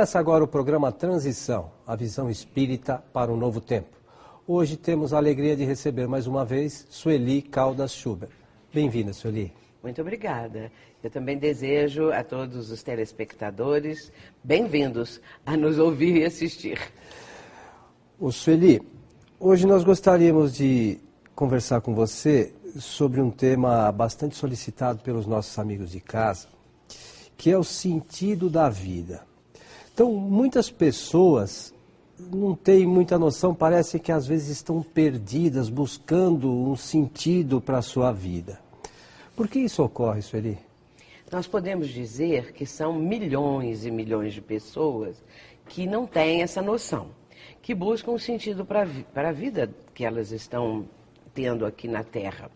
Começa agora o programa Transição, a visão espírita para um novo tempo. Hoje temos a alegria de receber mais uma vez Sueli Caldas Schubert. Bem-vinda, Sueli. Muito obrigada. Eu também desejo a todos os telespectadores bem-vindos a nos ouvir e assistir. O Sueli, hoje nós gostaríamos de conversar com você sobre um tema bastante solicitado pelos nossos amigos de casa, que é o sentido da vida. Então, muitas pessoas não têm muita noção, parece que às vezes estão perdidas, buscando um sentido para a sua vida. Por que isso ocorre, Sueli? Nós podemos dizer que são milhões e milhões de pessoas que não têm essa noção, que buscam um sentido para a vida que elas estão tendo aqui na Terra.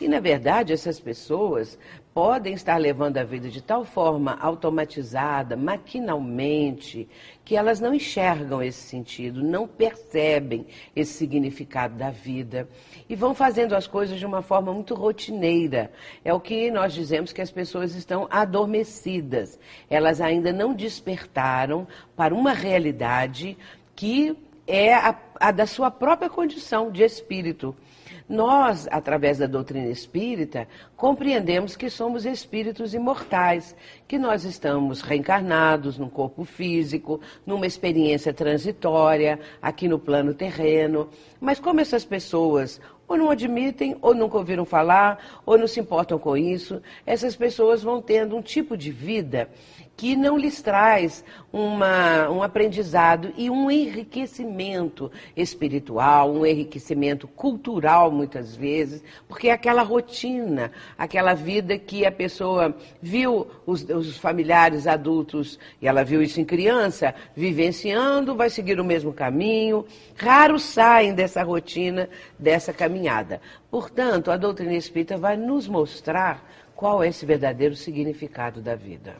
E, na verdade, essas pessoas podem estar levando a vida de tal forma automatizada, maquinalmente, que elas não enxergam esse sentido, não percebem esse significado da vida e vão fazendo as coisas de uma forma muito rotineira. É o que nós dizemos que as pessoas estão adormecidas. Elas ainda não despertaram para uma realidade que é a, a da sua própria condição de espírito. Nós, através da doutrina espírita, compreendemos que somos espíritos imortais, que nós estamos reencarnados num corpo físico, numa experiência transitória, aqui no plano terreno. Mas como essas pessoas ou não admitem, ou nunca ouviram falar, ou não se importam com isso, essas pessoas vão tendo um tipo de vida que não lhes traz uma, um aprendizado e um enriquecimento espiritual, um enriquecimento cultural, muitas vezes, porque é aquela rotina, aquela vida que a pessoa viu os, os familiares adultos, e ela viu isso em criança, vivenciando, vai seguir o mesmo caminho. Raros saem dessa rotina, dessa caminhada. Portanto, a doutrina espírita vai nos mostrar qual é esse verdadeiro significado da vida.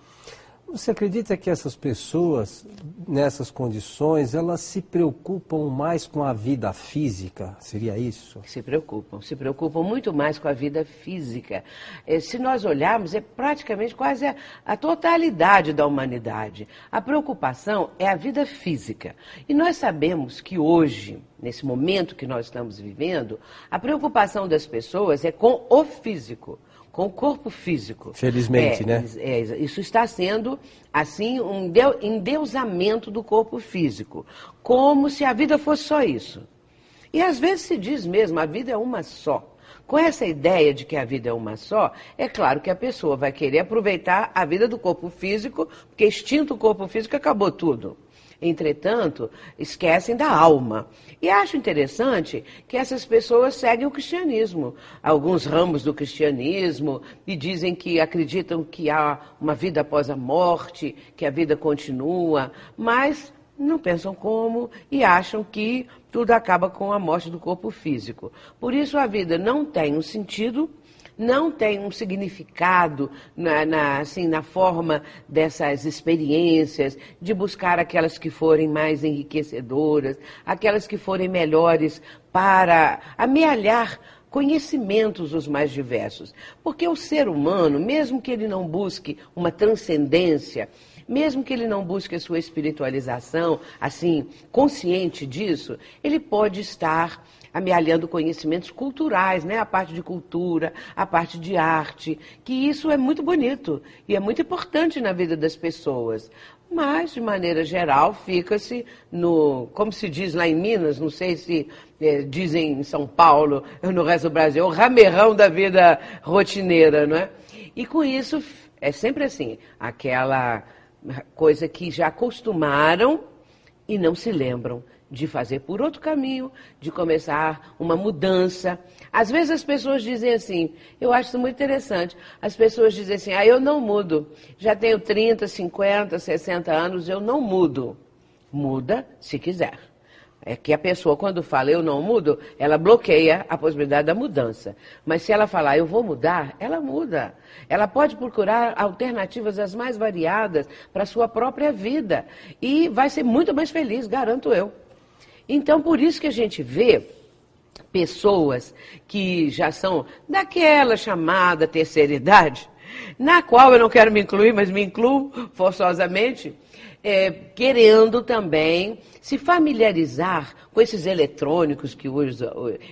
Você acredita que essas pessoas, nessas condições, elas se preocupam mais com a vida física? Seria isso? Se preocupam, se preocupam muito mais com a vida física. Eh, se nós olharmos, é praticamente quase a, a totalidade da humanidade. A preocupação é a vida física. E nós sabemos que hoje, nesse momento que nós estamos vivendo, a preocupação das pessoas é com o físico com o corpo físico. Felizmente, é, né? É, isso está sendo, assim, um endeusamento do corpo físico. Como se a vida fosse só isso. E às vezes se diz mesmo, a vida é uma só. Com essa ideia de que a vida é uma só, é claro que a pessoa vai querer aproveitar a vida do corpo físico, porque extinto o corpo físico acabou tudo. Entretanto, esquecem da alma. E acho interessante que essas pessoas seguem o cristianismo, alguns ramos do cristianismo, e dizem que acreditam que há uma vida após a morte, que a vida continua, mas não pensam como e acham que tudo acaba com a morte do corpo físico. Por isso a vida não tem um sentido não tem um significado na, na, assim, na forma dessas experiências, de buscar aquelas que forem mais enriquecedoras, aquelas que forem melhores para amealhar conhecimentos os mais diversos. Porque o ser humano, mesmo que ele não busque uma transcendência, mesmo que ele não busque a sua espiritualização, assim, consciente disso, ele pode estar amealhando conhecimentos culturais, né? A parte de cultura, a parte de arte, que isso é muito bonito e é muito importante na vida das pessoas. Mas, de maneira geral, fica-se no, como se diz lá em Minas, não sei se é, dizem em São Paulo, no resto do Brasil, o ramerrão da vida rotineira, não é? E com isso, é sempre assim, aquela coisa que já acostumaram e não se lembram de fazer por outro caminho, de começar uma mudança. Às vezes as pessoas dizem assim, eu acho isso muito interessante, as pessoas dizem assim, ah, eu não mudo, já tenho 30, 50, 60 anos, eu não mudo. Muda se quiser. É que a pessoa, quando fala eu não mudo, ela bloqueia a possibilidade da mudança. Mas se ela falar eu vou mudar, ela muda. Ela pode procurar alternativas as mais variadas para a sua própria vida. E vai ser muito mais feliz, garanto eu. Então, por isso que a gente vê pessoas que já são daquela chamada terceira idade, na qual eu não quero me incluir, mas me incluo forçosamente, é, querendo também se familiarizar com esses eletrônicos que hoje,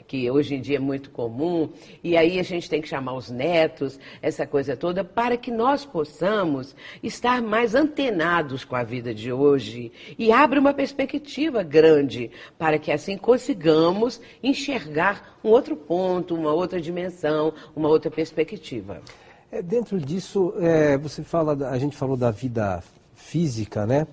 que hoje em dia é muito comum, e aí a gente tem que chamar os netos, essa coisa toda, para que nós possamos estar mais antenados com a vida de hoje e abre uma perspectiva grande para que assim consigamos enxergar um outro ponto, uma outra dimensão, uma outra perspectiva. É, dentro disso, é, você fala, a gente falou da vida física, né?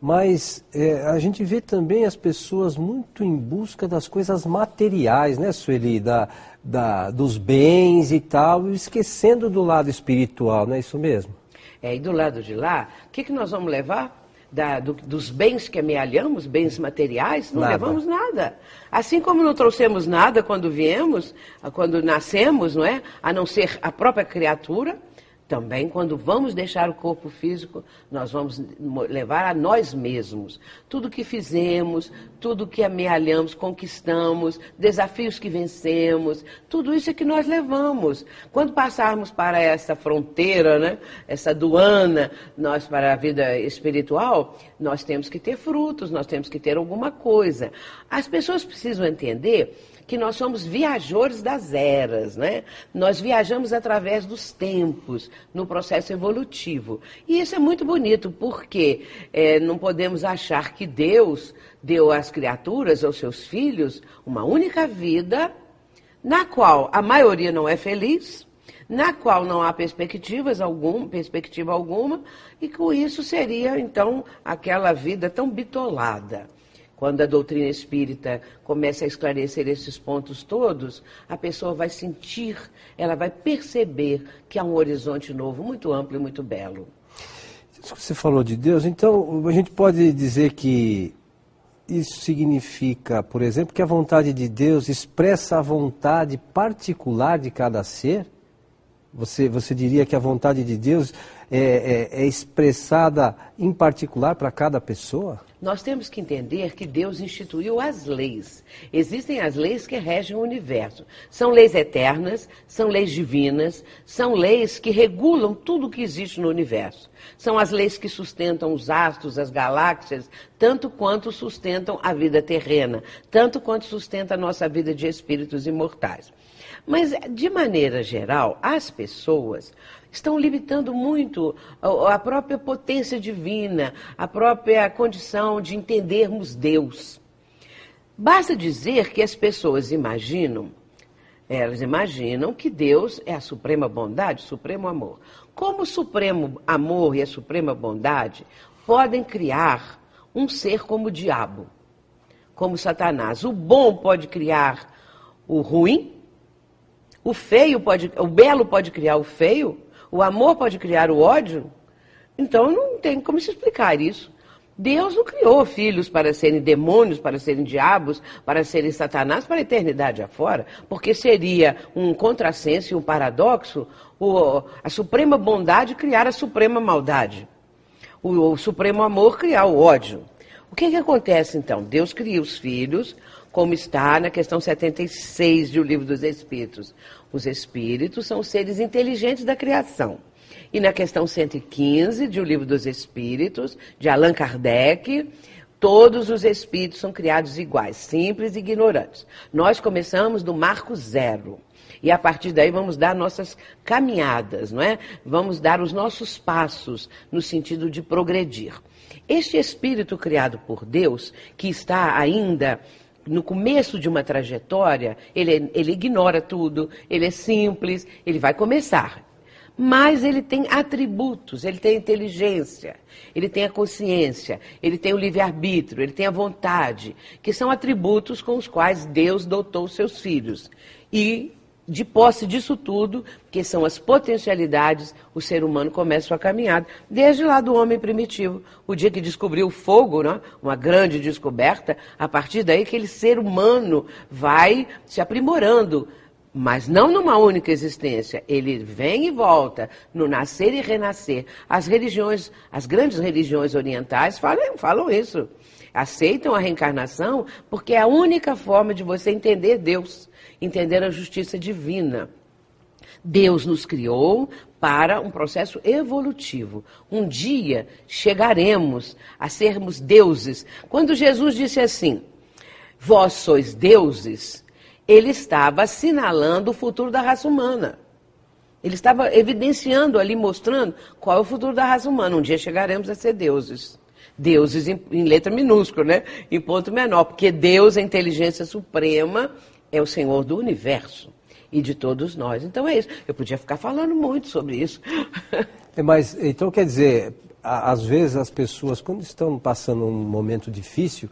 Mas é, a gente vê também as pessoas muito em busca das coisas materiais, né, Sueli? Da, da, dos bens e tal, esquecendo do lado espiritual, não é isso mesmo? É, e do lado de lá, o que, que nós vamos levar? Da, do, dos bens que amealhamos, bens materiais, não nada. levamos nada. Assim como não trouxemos nada quando viemos, quando nascemos, não é? A não ser a própria criatura, também, quando vamos deixar o corpo físico, nós vamos levar a nós mesmos. Tudo que fizemos, tudo que amealhamos, conquistamos, desafios que vencemos, tudo isso é que nós levamos. Quando passarmos para essa fronteira, né, essa aduana, nós para a vida espiritual, nós temos que ter frutos, nós temos que ter alguma coisa. As pessoas precisam entender que nós somos viajores das eras, né? Nós viajamos através dos tempos, no processo evolutivo. E isso é muito bonito, porque é, não podemos achar que Deus deu às criaturas, aos seus filhos, uma única vida, na qual a maioria não é feliz, na qual não há perspectivas alguma, perspectiva alguma, e com isso seria então aquela vida tão bitolada. Quando a doutrina espírita começa a esclarecer esses pontos todos, a pessoa vai sentir, ela vai perceber que há um horizonte novo, muito amplo e muito belo. Você falou de Deus, então a gente pode dizer que isso significa, por exemplo, que a vontade de Deus expressa a vontade particular de cada ser? Você, você diria que a vontade de Deus é, é, é expressada em particular para cada pessoa? Nós temos que entender que Deus instituiu as leis. Existem as leis que regem o universo. São leis eternas, são leis divinas, são leis que regulam tudo o que existe no universo. São as leis que sustentam os astros, as galáxias, tanto quanto sustentam a vida terrena, tanto quanto sustenta a nossa vida de espíritos imortais. Mas, de maneira geral, as pessoas estão limitando muito a própria potência divina, a própria condição de entendermos Deus. Basta dizer que as pessoas imaginam, elas imaginam que Deus é a suprema bondade, o supremo amor. Como o supremo amor e a suprema bondade podem criar um ser como o diabo, como Satanás? O bom pode criar o ruim, o feio pode, o belo pode criar o feio, o amor pode criar o ódio? Então não tem como se explicar isso. Deus não criou filhos para serem demônios, para serem diabos, para serem satanás para a eternidade afora, porque seria um contrassenso e um paradoxo o, a suprema bondade criar a suprema maldade, o, o supremo amor criar o ódio. O que, que acontece então? Deus cria os filhos, como está na questão 76 do Livro dos Espíritos. Os espíritos são seres inteligentes da criação. E na questão 115 de O Livro dos Espíritos, de Allan Kardec, todos os espíritos são criados iguais, simples e ignorantes. Nós começamos do marco zero. E a partir daí vamos dar nossas caminhadas, não é? Vamos dar os nossos passos no sentido de progredir. Este espírito criado por Deus, que está ainda no começo de uma trajetória, ele, ele ignora tudo, ele é simples, ele vai começar. Mas ele tem atributos, ele tem inteligência, ele tem a consciência, ele tem o livre-arbítrio, ele tem a vontade, que são atributos com os quais Deus dotou seus filhos. E de posse disso tudo, que são as potencialidades, o ser humano começa sua caminhada, desde lá do homem primitivo. O dia que descobriu o fogo, né, uma grande descoberta, a partir daí aquele ser humano vai se aprimorando, mas não numa única existência. Ele vem e volta, no nascer e renascer. As religiões, as grandes religiões orientais falam, falam isso. Aceitam a reencarnação porque é a única forma de você entender Deus entender a justiça divina. Deus nos criou para um processo evolutivo. Um dia chegaremos a sermos deuses. Quando Jesus disse assim: Vós sois deuses, ele estava assinalando o futuro da raça humana. Ele estava evidenciando ali, mostrando qual é o futuro da raça humana. Um dia chegaremos a ser deuses. Deuses em, em letra minúscula, né? Em ponto menor, porque Deus, a inteligência suprema, é o Senhor do universo e de todos nós. Então é isso. Eu podia ficar falando muito sobre isso. É, mas, então quer dizer, às vezes as pessoas, quando estão passando um momento difícil,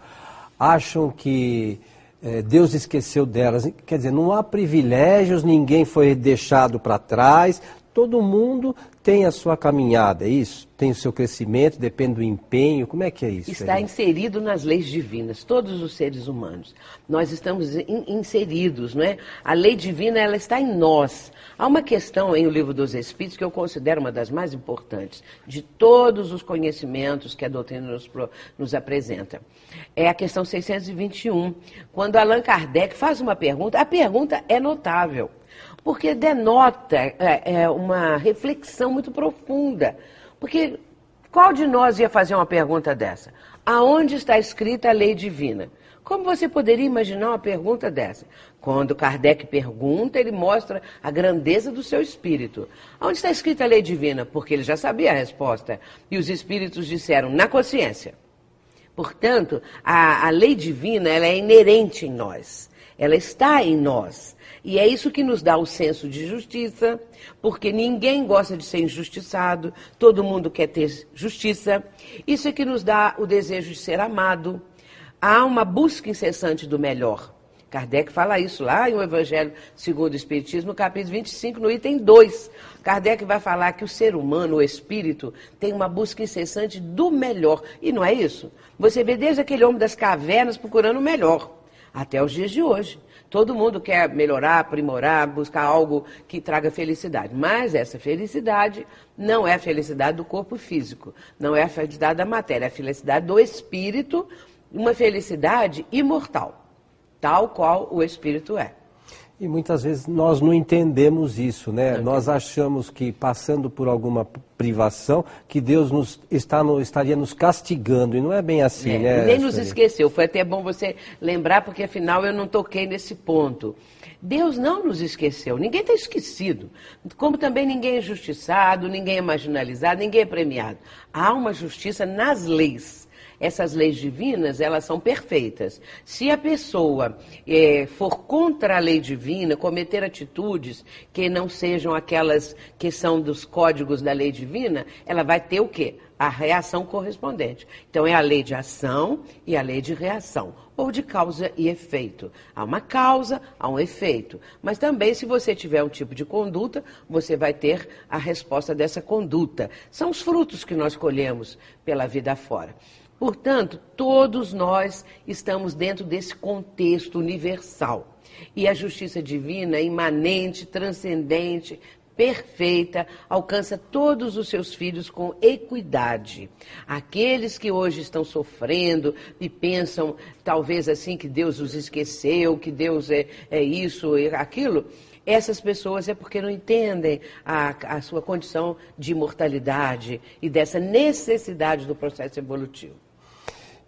acham que é, Deus esqueceu delas. Quer dizer, não há privilégios, ninguém foi deixado para trás, todo mundo tem a sua caminhada, é isso? Tem o seu crescimento, depende do empenho, como é que é isso? Está aí? inserido nas leis divinas, todos os seres humanos. Nós estamos in, inseridos, não é? A lei divina, ela está em nós. Há uma questão em O Livro dos Espíritos que eu considero uma das mais importantes de todos os conhecimentos que a doutrina nos, nos apresenta. É a questão 621, quando Allan Kardec faz uma pergunta, a pergunta é notável porque denota é, é, uma reflexão muito profunda. Porque qual de nós ia fazer uma pergunta dessa? Aonde está escrita a lei divina? Como você poderia imaginar uma pergunta dessa? Quando Kardec pergunta, ele mostra a grandeza do seu espírito. Onde está escrita a lei divina? Porque ele já sabia a resposta. E os espíritos disseram, na consciência. Portanto, a, a lei divina ela é inerente em nós. Ela está em nós. E é isso que nos dá o senso de justiça, porque ninguém gosta de ser injustiçado, todo mundo quer ter justiça. Isso é que nos dá o desejo de ser amado. Há uma busca incessante do melhor. Kardec fala isso lá em O Evangelho segundo o Espiritismo, capítulo 25, no item 2. Kardec vai falar que o ser humano, o espírito, tem uma busca incessante do melhor. E não é isso? Você vê desde aquele homem das cavernas procurando o melhor, até os dias de hoje. Todo mundo quer melhorar, aprimorar, buscar algo que traga felicidade. Mas essa felicidade não é a felicidade do corpo físico, não é a felicidade da matéria, é a felicidade do espírito, uma felicidade imortal, tal qual o espírito é. E muitas vezes nós não entendemos isso, né? Não nós achamos que passando por alguma privação, que Deus nos, está no, estaria nos castigando, e não é bem assim, é, né? Nem nos esqueceu, foi até bom você lembrar, porque afinal eu não toquei nesse ponto. Deus não nos esqueceu, ninguém está esquecido. Como também ninguém é injustiçado, ninguém é marginalizado, ninguém é premiado. Há uma justiça nas leis essas leis divinas, elas são perfeitas. Se a pessoa é, for contra a lei divina, cometer atitudes que não sejam aquelas que são dos códigos da lei divina, ela vai ter o quê? A reação correspondente. Então, é a lei de ação e a lei de reação, ou de causa e efeito. Há uma causa, há um efeito. Mas também, se você tiver um tipo de conduta, você vai ter a resposta dessa conduta. São os frutos que nós colhemos pela vida fora. Portanto, todos nós estamos dentro desse contexto universal. E a justiça divina, imanente, transcendente, perfeita, alcança todos os seus filhos com equidade. Aqueles que hoje estão sofrendo e pensam, talvez assim, que Deus os esqueceu, que Deus é, é isso e aquilo, essas pessoas é porque não entendem a, a sua condição de imortalidade e dessa necessidade do processo evolutivo.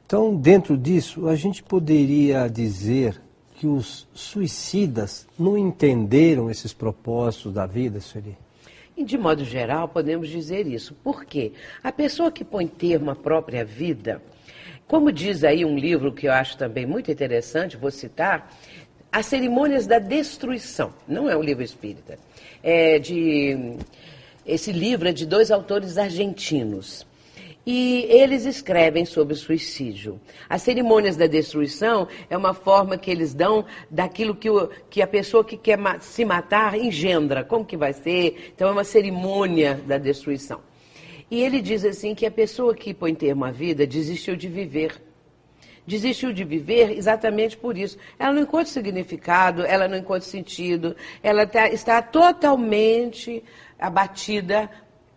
Então, dentro disso, a gente poderia dizer que os suicidas não entenderam esses propósitos da vida, Sueli? De modo geral, podemos dizer isso. Por quê? A pessoa que põe termo à própria vida, como diz aí um livro que eu acho também muito interessante, vou citar, As Cerimônias da Destruição. Não é um livro espírita. É de, esse livro é de dois autores argentinos. E eles escrevem sobre suicídio. As cerimônias da destruição é uma forma que eles dão daquilo que, o, que a pessoa que quer ma se matar engendra. Como que vai ser? Então é uma cerimônia da destruição. E ele diz assim que a pessoa que põe termo à vida desistiu de viver. Desistiu de viver exatamente por isso. Ela não encontra significado, ela não encontra sentido, ela tá, está totalmente abatida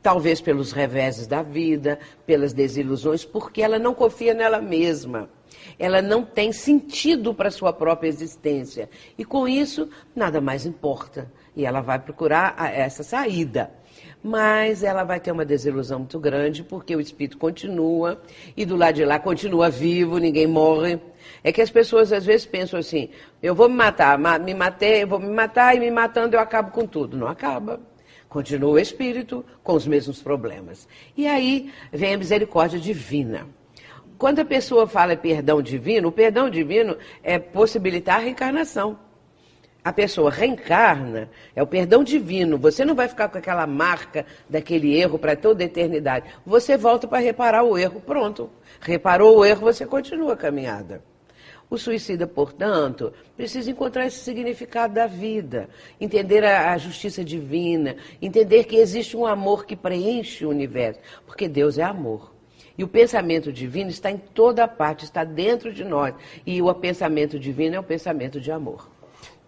talvez pelos reveses da vida, pelas desilusões, porque ela não confia nela mesma. Ela não tem sentido para sua própria existência. E com isso, nada mais importa. E ela vai procurar essa saída mas ela vai ter uma desilusão muito grande porque o espírito continua e do lado de lá continua vivo, ninguém morre. É que as pessoas às vezes pensam assim: eu vou me matar, me matei, eu vou me matar e me matando eu acabo com tudo. Não acaba. Continua o espírito com os mesmos problemas. E aí vem a misericórdia divina. Quando a pessoa fala perdão divino, o perdão divino é possibilitar a reencarnação a pessoa reencarna, é o perdão divino. Você não vai ficar com aquela marca daquele erro para toda a eternidade. Você volta para reparar o erro, pronto. Reparou o erro, você continua a caminhada. O suicida, portanto, precisa encontrar esse significado da vida, entender a, a, justiça divina, entender que existe um amor que preenche o universo, porque Deus é amor. E o pensamento divino está em toda parte, está dentro de nós. E o pensamento divino é o pensamento de amor.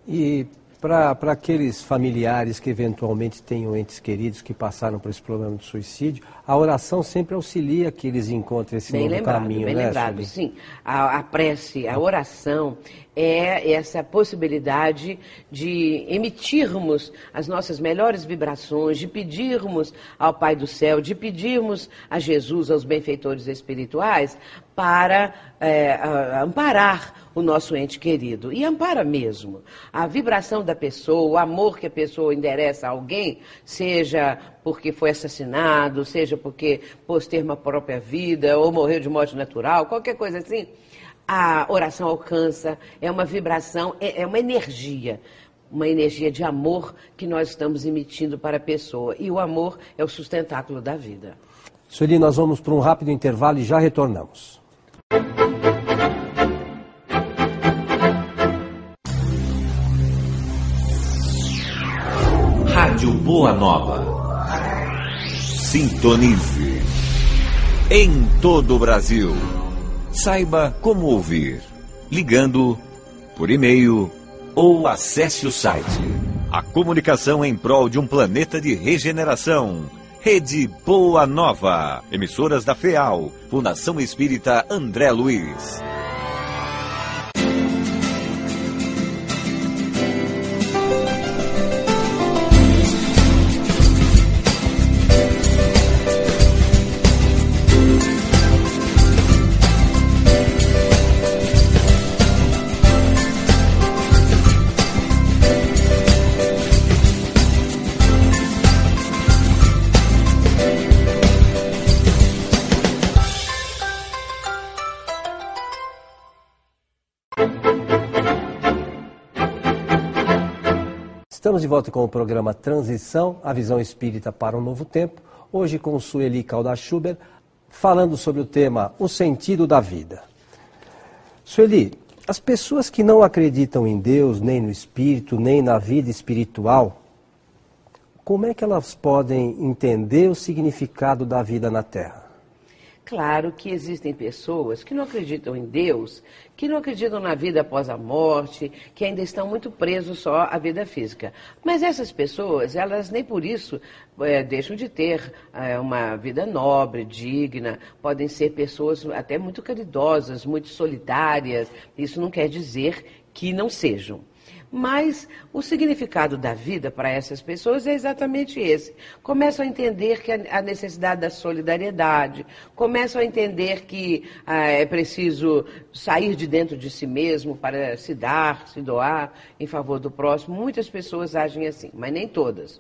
E para aqueles familiares que eventualmente tenham entes queridos que passaram por esse problema de suicídio, a oração sempre auxilia que eles encontrem esse bem novo lembrado, caminho, bem né, lembrado, sim. A, a prece, a oração é essa possibilidade de emitirmos as nossas melhores vibrações, de pedirmos ao Pai do Céu, de pedirmos a Jesus, aos benfeitores espirituais, para é, amparar o nosso ente querido. E ampara mesmo. A vibração da pessoa, o amor que a pessoa endereça a alguém, seja porque foi assassinado, seja porque pôs termo à própria vida, ou morreu de morte natural, qualquer coisa assim, a oração alcança, é uma vibração, é, é uma energia uma energia de amor que nós estamos emitindo para a pessoa. E o amor é o sustentáculo da vida. Sueli, nós vamos para um rápido intervalo e já retornamos. Rádio Boa Nova. Sintonize. Em todo o Brasil. Saiba como ouvir. Ligando, por e-mail ou acesse o site. A comunicação em prol de um planeta de regeneração. Rede Boa Nova. Emissoras da FEAL. Fundação Espírita André Luiz. Estamos de volta com o programa Transição, a visão espírita para um novo tempo. Hoje com Sueli Calda-Schuber, falando sobre o tema O sentido da vida. Sueli, as pessoas que não acreditam em Deus, nem no espírito, nem na vida espiritual, como é que elas podem entender o significado da vida na Terra? Claro que existem pessoas que não acreditam em Deus, que não acreditam na vida após a morte, que ainda estão muito presos só à vida física. Mas essas pessoas, elas nem por isso é, deixam de ter é, uma vida nobre, digna, podem ser pessoas até muito caridosas, muito solidárias. Isso não quer dizer que não sejam. Mas o significado da vida para essas pessoas é exatamente esse. Começam a entender que a necessidade da solidariedade, começam a entender que ah, é preciso sair de dentro de si mesmo para se dar, se doar em favor do próximo. Muitas pessoas agem assim, mas nem todas.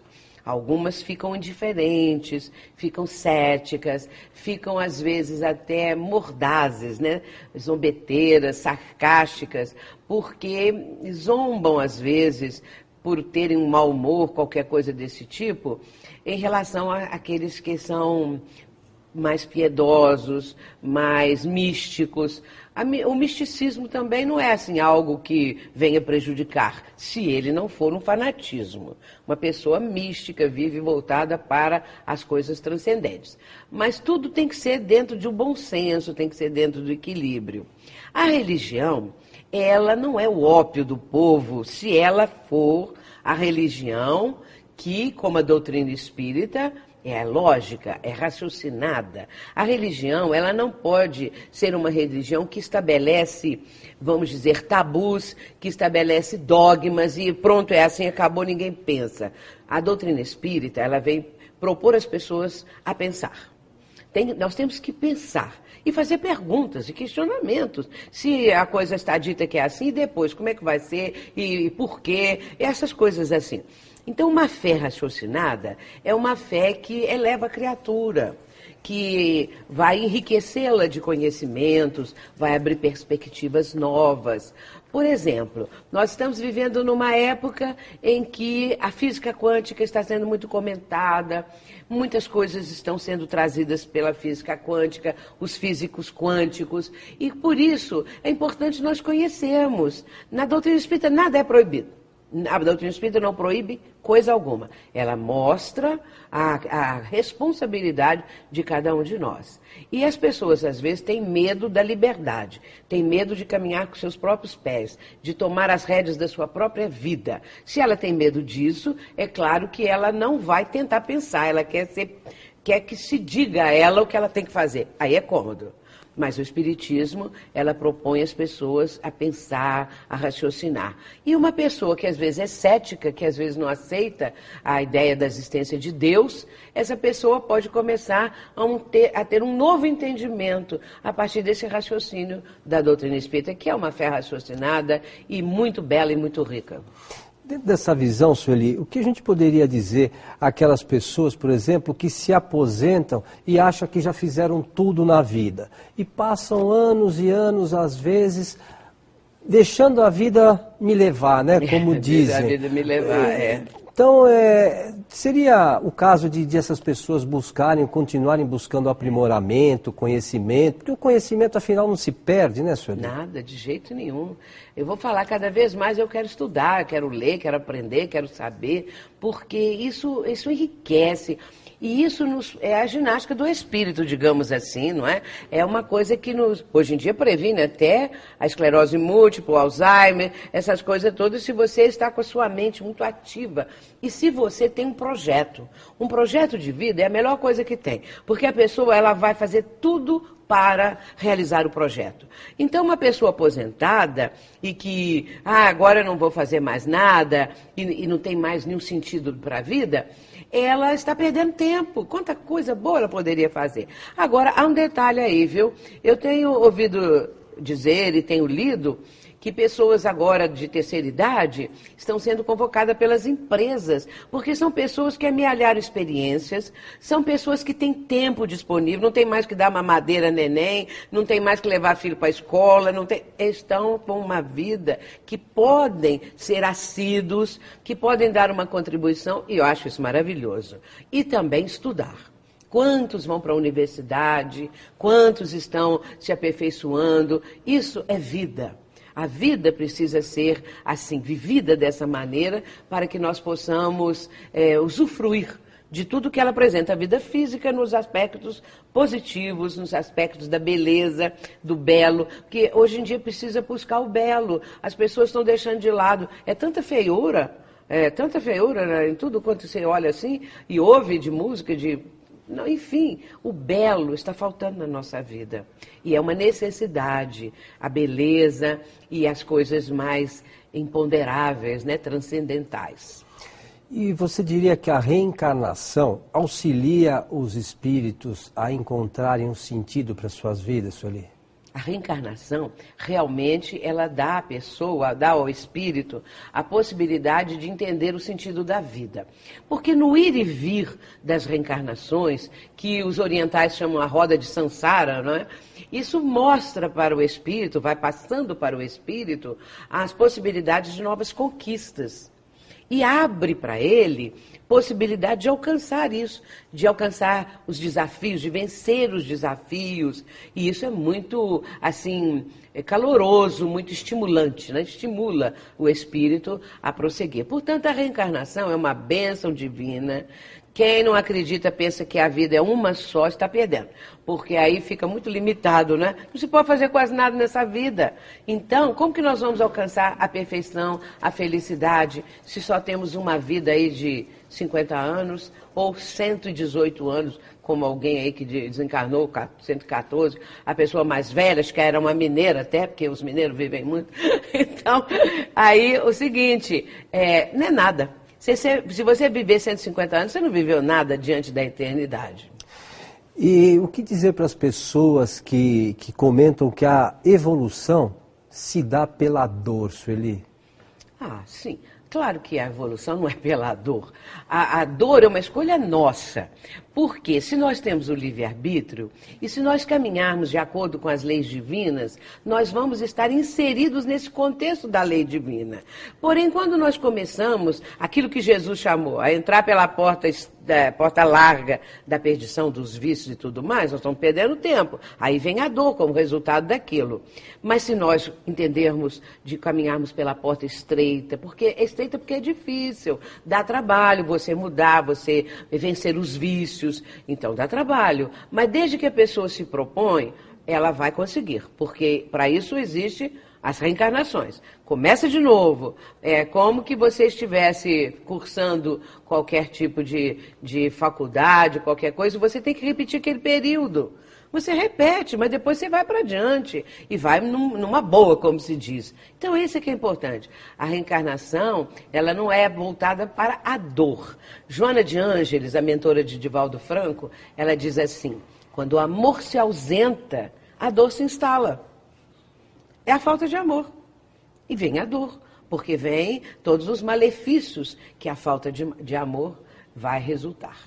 Algumas ficam indiferentes, ficam céticas, ficam às vezes até mordazes, né? zombeteiras, sarcásticas, porque zombam às vezes por terem um mau humor, qualquer coisa desse tipo, em relação àqueles que são mais piedosos, mais místicos. O misticismo também não é assim algo que venha prejudicar, se ele não for um fanatismo. Uma pessoa mística vive voltada para as coisas transcendentes. Mas tudo tem que ser dentro de um bom senso, tem que ser dentro do equilíbrio. A religião, ela não é o ópio do povo, se ela for a religião que, como a doutrina espírita, é lógica, é raciocinada. A religião, ela não pode ser uma religião que estabelece, vamos dizer, tabus, que estabelece dogmas e pronto, é assim, acabou, ninguém pensa. A doutrina espírita, ela vem propor às pessoas a pensar. Tem, nós temos que pensar e fazer perguntas e questionamentos. Se a coisa está dita que é assim, e depois como é que vai ser e, e por quê, essas coisas assim. Então, uma fé raciocinada é uma fé que eleva a criatura, que vai enriquecê-la de conhecimentos, vai abrir perspectivas novas. Por exemplo, nós estamos vivendo numa época em que a física quântica está sendo muito comentada, muitas coisas estão sendo trazidas pela física quântica, os físicos quânticos, e por isso é importante nós conhecermos. Na doutrina espírita nada é proibido. A doutrina espírita não proíbe coisa alguma. Ela mostra a, a, responsabilidade de cada um de nós. E as pessoas, às vezes, têm medo da liberdade, têm medo de caminhar com seus próprios pés, de tomar as rédeas da sua própria vida. Se ela tem medo disso, é claro que ela não vai tentar pensar, ela quer, ser, quer que se diga a ela o que ela tem que fazer. Aí é cômodo. Mas o Espiritismo, ela propõe as pessoas a pensar, a raciocinar. E uma pessoa que às vezes é cética, que às vezes não aceita a ideia da existência de Deus, essa pessoa pode começar a, um ter, a ter um novo entendimento a partir desse raciocínio da doutrina espírita, que é uma fé raciocinada e muito bela e muito rica. Dentro dessa visão, Sueli, o que a gente poderia dizer àquelas pessoas, por exemplo, que se aposentam e acham que já fizeram tudo na vida e passam anos e anos, às vezes, deixando a vida me levar, né? Como dizem. a vida me levar, é. Então, é, seria o caso de, de, essas pessoas buscarem, continuarem buscando aprimoramento, conhecimento, porque o conhecimento, afinal, não se perde, né, senhor? Nada, de jeito nenhum. Eu vou falar cada vez mais, eu quero estudar, quero ler, quero aprender, quero saber, porque isso, isso enriquece. E isso nos, é a ginástica do espírito, digamos assim, não é? É uma coisa que nos, hoje em dia previne até a esclerose múltipla, Alzheimer, essas coisas todas, se você está com a sua mente muito ativa. E se você tem um projeto. Um projeto de vida é a melhor coisa que tem. Porque a pessoa ela vai fazer tudo para realizar o projeto. Então, uma pessoa aposentada e que, ah, agora eu não vou fazer mais nada e, e não tem mais nenhum sentido para a vida, ela está perdendo tempo. Quanta coisa boa ela poderia fazer. Agora, há um detalhe aí, viu? Eu tenho ouvido dizer e tenho lido que pessoas agora de terceira idade estão sendo convocadas pelas empresas, porque são pessoas que amealharam experiências, são pessoas que têm tempo disponível, não tem mais que dar uma madeira neném, não tem mais que levar filho para a escola, não tem, estão com uma vida que podem ser assíduos, que podem dar uma contribuição, e eu acho isso maravilhoso. E também estudar. Quantos vão para a universidade? Quantos estão se aperfeiçoando? Isso é vida. A vida precisa ser assim, vivida dessa maneira, para que nós possamos é, usufruir de tudo que ela apresenta, a vida física nos aspectos positivos, nos aspectos da beleza, do belo, porque hoje em dia precisa buscar o belo. As pessoas estão deixando de lado. É tanta feiura, é tanta feiura né, em tudo quanto você olha assim e ouve de música, de não, enfim, o belo está faltando na nossa vida. E é uma necessidade, a beleza e as coisas mais imponderáveis, né, transcendentais. E você diria que a reencarnação auxilia os espíritos a encontrarem um sentido para suas vidas, Sueli? A reencarnação realmente ela dá à pessoa, dá ao espírito a possibilidade de entender o sentido da vida. Porque no ir e vir das reencarnações, que os orientais chamam a roda de Sansara, não é? Isso mostra para o espírito, vai passando para o espírito as possibilidades de novas conquistas e abre para ele possibilidade de alcançar isso, de alcançar os desafios, de vencer os desafios. E isso é muito, assim, é caloroso, muito estimulante, né? estimula o espírito a prosseguir. Portanto, a reencarnação é uma bênção divina Quem não acredita, pensa que a vida é uma só, está perdendo. Porque aí fica muito limitado, né? Não se pode fazer quase nada nessa vida. Então, como que nós vamos alcançar a perfeição, a felicidade, se só temos uma vida aí de 50 anos ou 118 anos, como alguém aí que desencarnou, 114, a pessoa mais velha, acho que era uma mineira até, porque os mineiros vivem muito. Então, aí o seguinte, é, não é nada. Se, se você viver 150 anos, você não viveu nada diante da eternidade. E o que dizer para as pessoas que, que comentam que a evolução se dá pela dor, Sueli? Ah, sim. Claro que a evolução não é pela dor. A, a dor é uma escolha nossa. Porque se nós temos o livre-arbítrio e se nós caminharmos de acordo com as leis divinas, nós vamos estar inseridos nesse contexto da lei divina. Porém, quando nós começamos aquilo que Jesus chamou, a entrar pela porta da porta larga da perdição dos vícios e tudo mais, nós estamos perdendo tempo. Aí vem a dor como resultado daquilo. Mas se nós entendermos de caminharmos pela porta estreita, porque é estreita porque é difícil, dá trabalho você mudar, você vencer os vícios, então dá trabalho. Mas desde que a pessoa se propõe, ela vai conseguir, porque para isso existe as reencarnações. Começa de novo. É como que você estivesse cursando qualquer tipo de, de faculdade, qualquer coisa, você tem que repetir aquele período. Você repete, mas depois você vai para adiante e vai num, numa boa, como se diz. Então, esse é que é importante. A reencarnação, ela não é voltada para a dor. Joana de Ângeles, a mentora de Divaldo Franco, ela diz assim: quando o amor se ausenta, a dor se instala é a falta de amor. E vem a dor, porque vem todos os malefícios que a falta de, de amor vai resultar.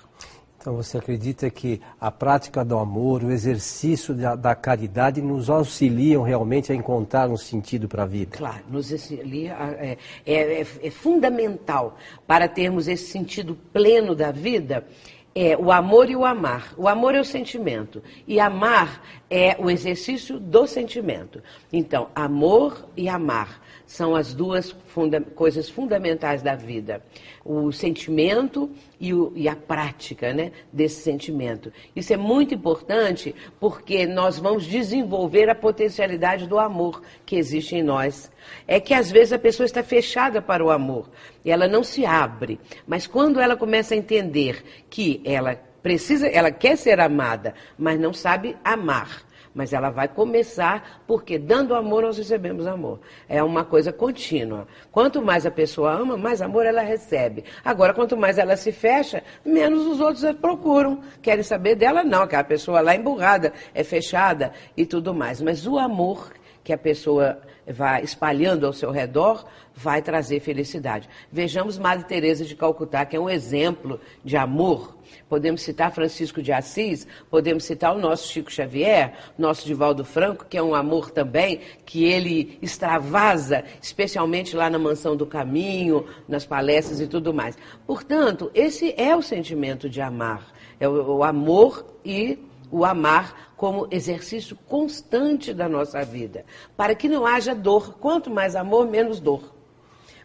Então você acredita que a prática do amor, o exercício da, da caridade nos auxiliam realmente a encontrar um sentido para a vida? Claro, nos auxilia, é, é, é, é fundamental para termos esse sentido pleno da vida é o amor e o amar. O amor é o sentimento e amar é o exercício do sentimento. Então, amor e amar são as duas funda coisas fundamentais da vida. O sentimento e, o, e, a prática né, desse sentimento. Isso é muito importante porque nós vamos desenvolver a potencialidade do amor que existe em nós. É que às vezes a pessoa está fechada para o amor e ela não se abre. Mas quando ela começa a entender que ela precisa, ela quer ser amada, mas não sabe amar mas ela vai começar porque dando amor nós recebemos amor. É uma coisa contínua. Quanto mais a pessoa ama, mais amor ela recebe. Agora, quanto mais ela se fecha, menos os outros procuram. Querem saber dela, não, que a pessoa lá é emburrada, é fechada e tudo mais. Mas o amor que a pessoa vai espalhando ao seu redor, vai trazer felicidade. Vejamos Madre Teresa de Calcutá, que é um exemplo de amor. Podemos citar Francisco de Assis, podemos citar o nosso Chico Xavier, nosso Divaldo Franco, que é um amor também, que ele extravasa, especialmente lá na Mansão do Caminho, nas palestras e tudo mais. Portanto, esse é o sentimento de amar. É o, o amor e o amar como exercício constante da nossa vida, para que não haja dor. Quanto mais amor, menos dor.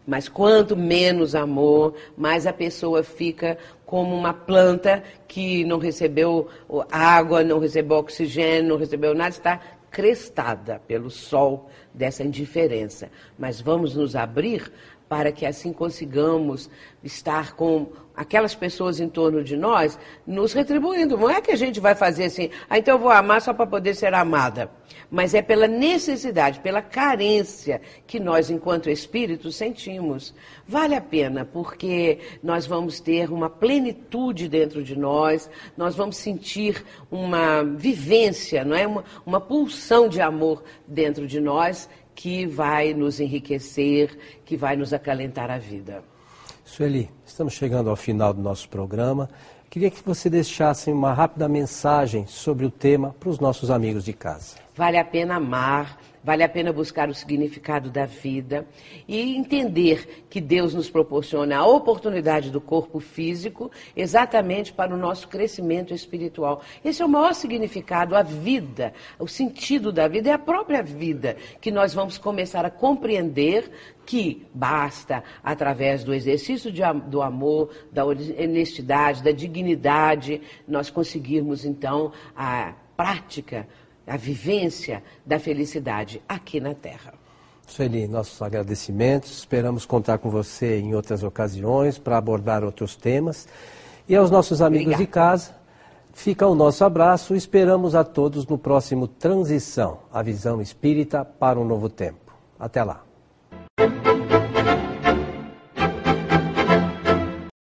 Mas quanto menos amor, mais a pessoa fica como uma planta que não recebeu água, não recebeu oxigênio, não recebeu nada, está crestada pelo sol dessa indiferença. Mas vamos nos abrir para que assim consigamos estar com aquelas pessoas em torno de nós nos retribuindo. Não é que a gente vai fazer assim, ah, então eu vou amar só para poder ser amada. Mas é pela necessidade, pela carência que nós, enquanto espíritos, sentimos. Vale a pena, porque nós vamos ter uma plenitude dentro de nós, nós vamos sentir uma vivência, não é? uma, uma pulsão de amor dentro de nós que vai nos enriquecer, que vai nos acalentar a vida. Sueli, estamos chegando ao final do nosso programa. Queria que você deixasse uma rápida mensagem sobre o tema para os nossos amigos de casa. Vale a pena amar, Vale a pena buscar o significado da vida e entender que Deus nos proporciona a oportunidade do corpo físico exatamente para o nosso crescimento espiritual. Esse é o maior significado, a vida, o sentido da vida é a própria vida que nós vamos começar a compreender que basta, através do exercício de, do amor, da honestidade, da dignidade, nós conseguirmos então a prática, a vivência da felicidade aqui na Terra. Sueli, nossos agradecimentos. Esperamos contar com você em outras ocasiões para abordar outros temas. E aos nossos amigos Obrigada. de casa, fica o nosso abraço. Esperamos a todos no próximo Transição, a visão espírita para um novo tempo. Até lá.